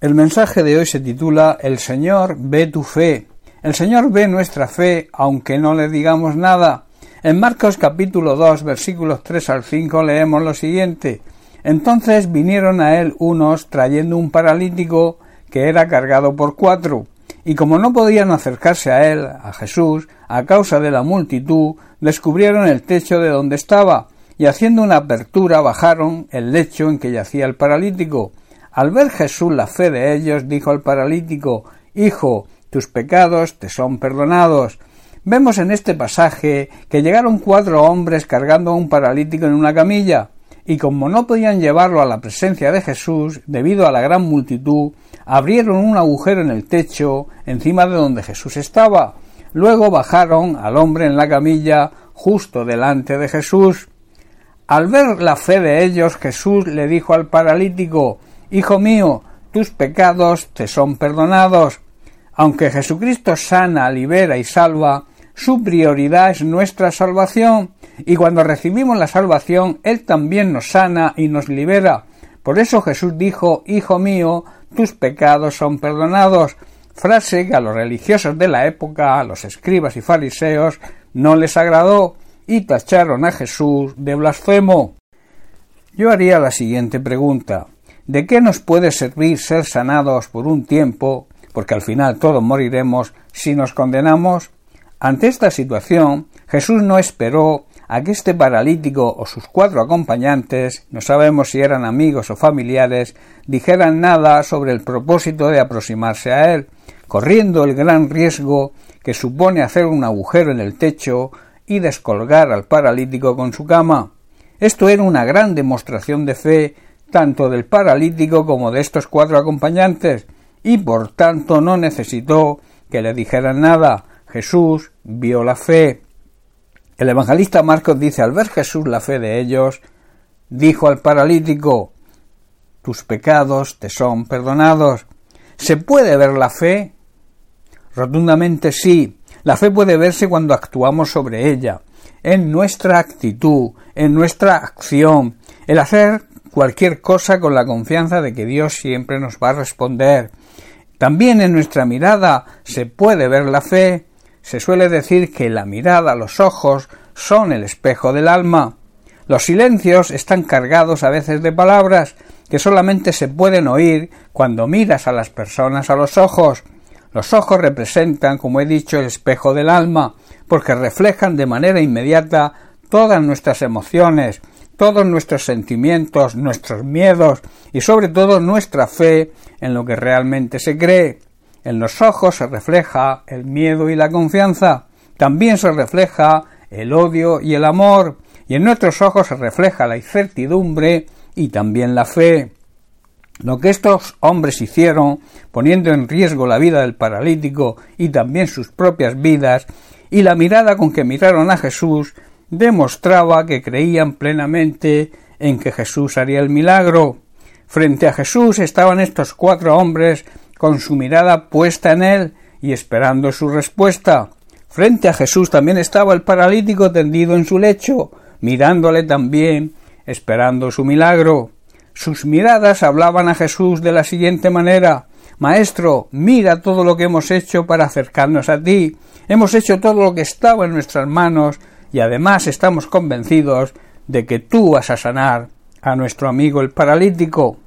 El mensaje de hoy se titula El Señor ve tu fe. El Señor ve nuestra fe aunque no le digamos nada. En Marcos capítulo 2 versículos 3 al 5 leemos lo siguiente. Entonces vinieron a él unos trayendo un paralítico que era cargado por cuatro, y como no podían acercarse a él, a Jesús, a causa de la multitud, descubrieron el techo de donde estaba, y haciendo una apertura bajaron el lecho en que yacía el paralítico. Al ver Jesús la fe de ellos, dijo al paralítico Hijo, tus pecados te son perdonados. Vemos en este pasaje que llegaron cuatro hombres cargando a un paralítico en una camilla, y como no podían llevarlo a la presencia de Jesús, debido a la gran multitud, abrieron un agujero en el techo encima de donde Jesús estaba. Luego bajaron al hombre en la camilla justo delante de Jesús. Al ver la fe de ellos, Jesús le dijo al paralítico Hijo mío, tus pecados te son perdonados. Aunque Jesucristo sana, libera y salva, su prioridad es nuestra salvación, y cuando recibimos la salvación, Él también nos sana y nos libera. Por eso Jesús dijo Hijo mío, tus pecados son perdonados, frase que a los religiosos de la época, a los escribas y fariseos, no les agradó y tacharon a Jesús de blasfemo. Yo haría la siguiente pregunta ¿De qué nos puede servir ser sanados por un tiempo, porque al final todos moriremos, si nos condenamos? Ante esta situación, Jesús no esperó a que este paralítico o sus cuatro acompañantes, no sabemos si eran amigos o familiares, dijeran nada sobre el propósito de aproximarse a él, corriendo el gran riesgo que supone hacer un agujero en el techo y descolgar al paralítico con su cama. Esto era una gran demostración de fe tanto del paralítico como de estos cuatro acompañantes, y por tanto no necesitó que le dijeran nada. Jesús vio la fe. El evangelista Marcos dice al ver Jesús la fe de ellos, dijo al paralítico Tus pecados te son perdonados. ¿Se puede ver la fe? Rotundamente sí. La fe puede verse cuando actuamos sobre ella, en nuestra actitud, en nuestra acción, el hacer cualquier cosa con la confianza de que Dios siempre nos va a responder. También en nuestra mirada se puede ver la fe. Se suele decir que la mirada, los ojos, son el espejo del alma. Los silencios están cargados a veces de palabras que solamente se pueden oír cuando miras a las personas a los ojos. Los ojos representan, como he dicho, el espejo del alma, porque reflejan de manera inmediata todas nuestras emociones, todos nuestros sentimientos, nuestros miedos y sobre todo nuestra fe en lo que realmente se cree. En los ojos se refleja el miedo y la confianza, también se refleja el odio y el amor, y en nuestros ojos se refleja la incertidumbre y también la fe. Lo que estos hombres hicieron, poniendo en riesgo la vida del paralítico y también sus propias vidas, y la mirada con que miraron a Jesús, demostraba que creían plenamente en que Jesús haría el milagro. Frente a Jesús estaban estos cuatro hombres con su mirada puesta en él y esperando su respuesta. Frente a Jesús también estaba el paralítico tendido en su lecho, mirándole también, esperando su milagro. Sus miradas hablaban a Jesús de la siguiente manera Maestro, mira todo lo que hemos hecho para acercarnos a ti. Hemos hecho todo lo que estaba en nuestras manos y además estamos convencidos de que tú vas a sanar a nuestro amigo el paralítico.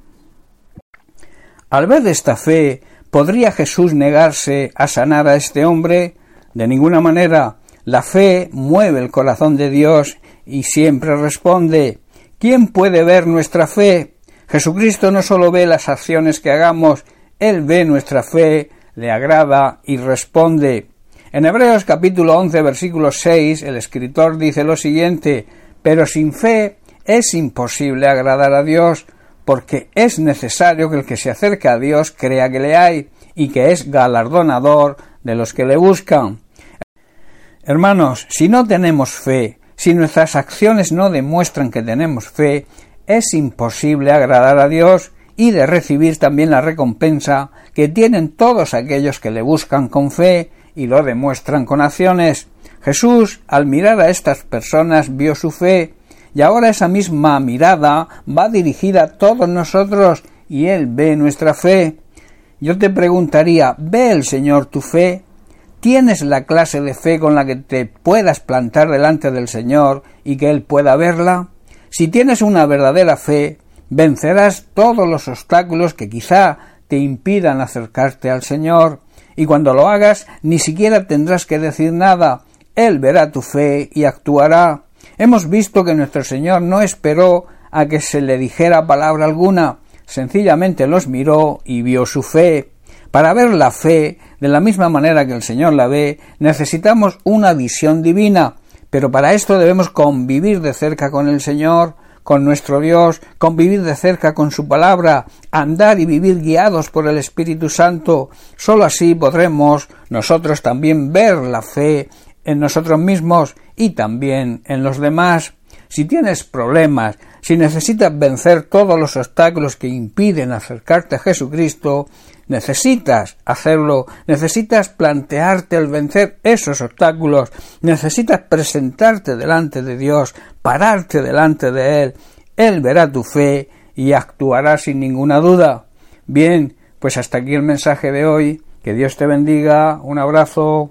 Al ver esta fe, ¿podría Jesús negarse a sanar a este hombre? De ninguna manera. La fe mueve el corazón de Dios y siempre responde. ¿Quién puede ver nuestra fe? Jesucristo no solo ve las acciones que hagamos, Él ve nuestra fe, le agrada y responde. En Hebreos capítulo 11 versículo 6 el escritor dice lo siguiente, pero sin fe es imposible agradar a Dios, porque es necesario que el que se acerca a Dios crea que le hay y que es galardonador de los que le buscan. Hermanos, si no tenemos fe, si nuestras acciones no demuestran que tenemos fe, es imposible agradar a Dios y de recibir también la recompensa que tienen todos aquellos que le buscan con fe y lo demuestran con acciones. Jesús, al mirar a estas personas, vio su fe, y ahora esa misma mirada va dirigida a todos nosotros, y Él ve nuestra fe. yo te preguntaría, ¿ve el Señor tu fe? ¿Tienes la clase de fe con la que te puedas plantar delante del Señor y que Él pueda verla? Si tienes una verdadera fe, vencerás todos los obstáculos que quizá te impidan acercarte al Señor, y cuando lo hagas ni siquiera tendrás que decir nada, Él verá tu fe y actuará. Hemos visto que nuestro Señor no esperó a que se le dijera palabra alguna, sencillamente los miró y vio su fe. Para ver la fe de la misma manera que el Señor la ve, necesitamos una visión divina, pero para esto debemos convivir de cerca con el Señor, con nuestro Dios, convivir de cerca con su palabra, andar y vivir guiados por el Espíritu Santo. Sólo así podremos nosotros también ver la fe en nosotros mismos y también en los demás. Si tienes problemas, si necesitas vencer todos los obstáculos que impiden acercarte a Jesucristo, necesitas hacerlo, necesitas plantearte el vencer esos obstáculos, necesitas presentarte delante de Dios, pararte delante de Él. Él verá tu fe y actuará sin ninguna duda. Bien, pues hasta aquí el mensaje de hoy. Que Dios te bendiga. Un abrazo.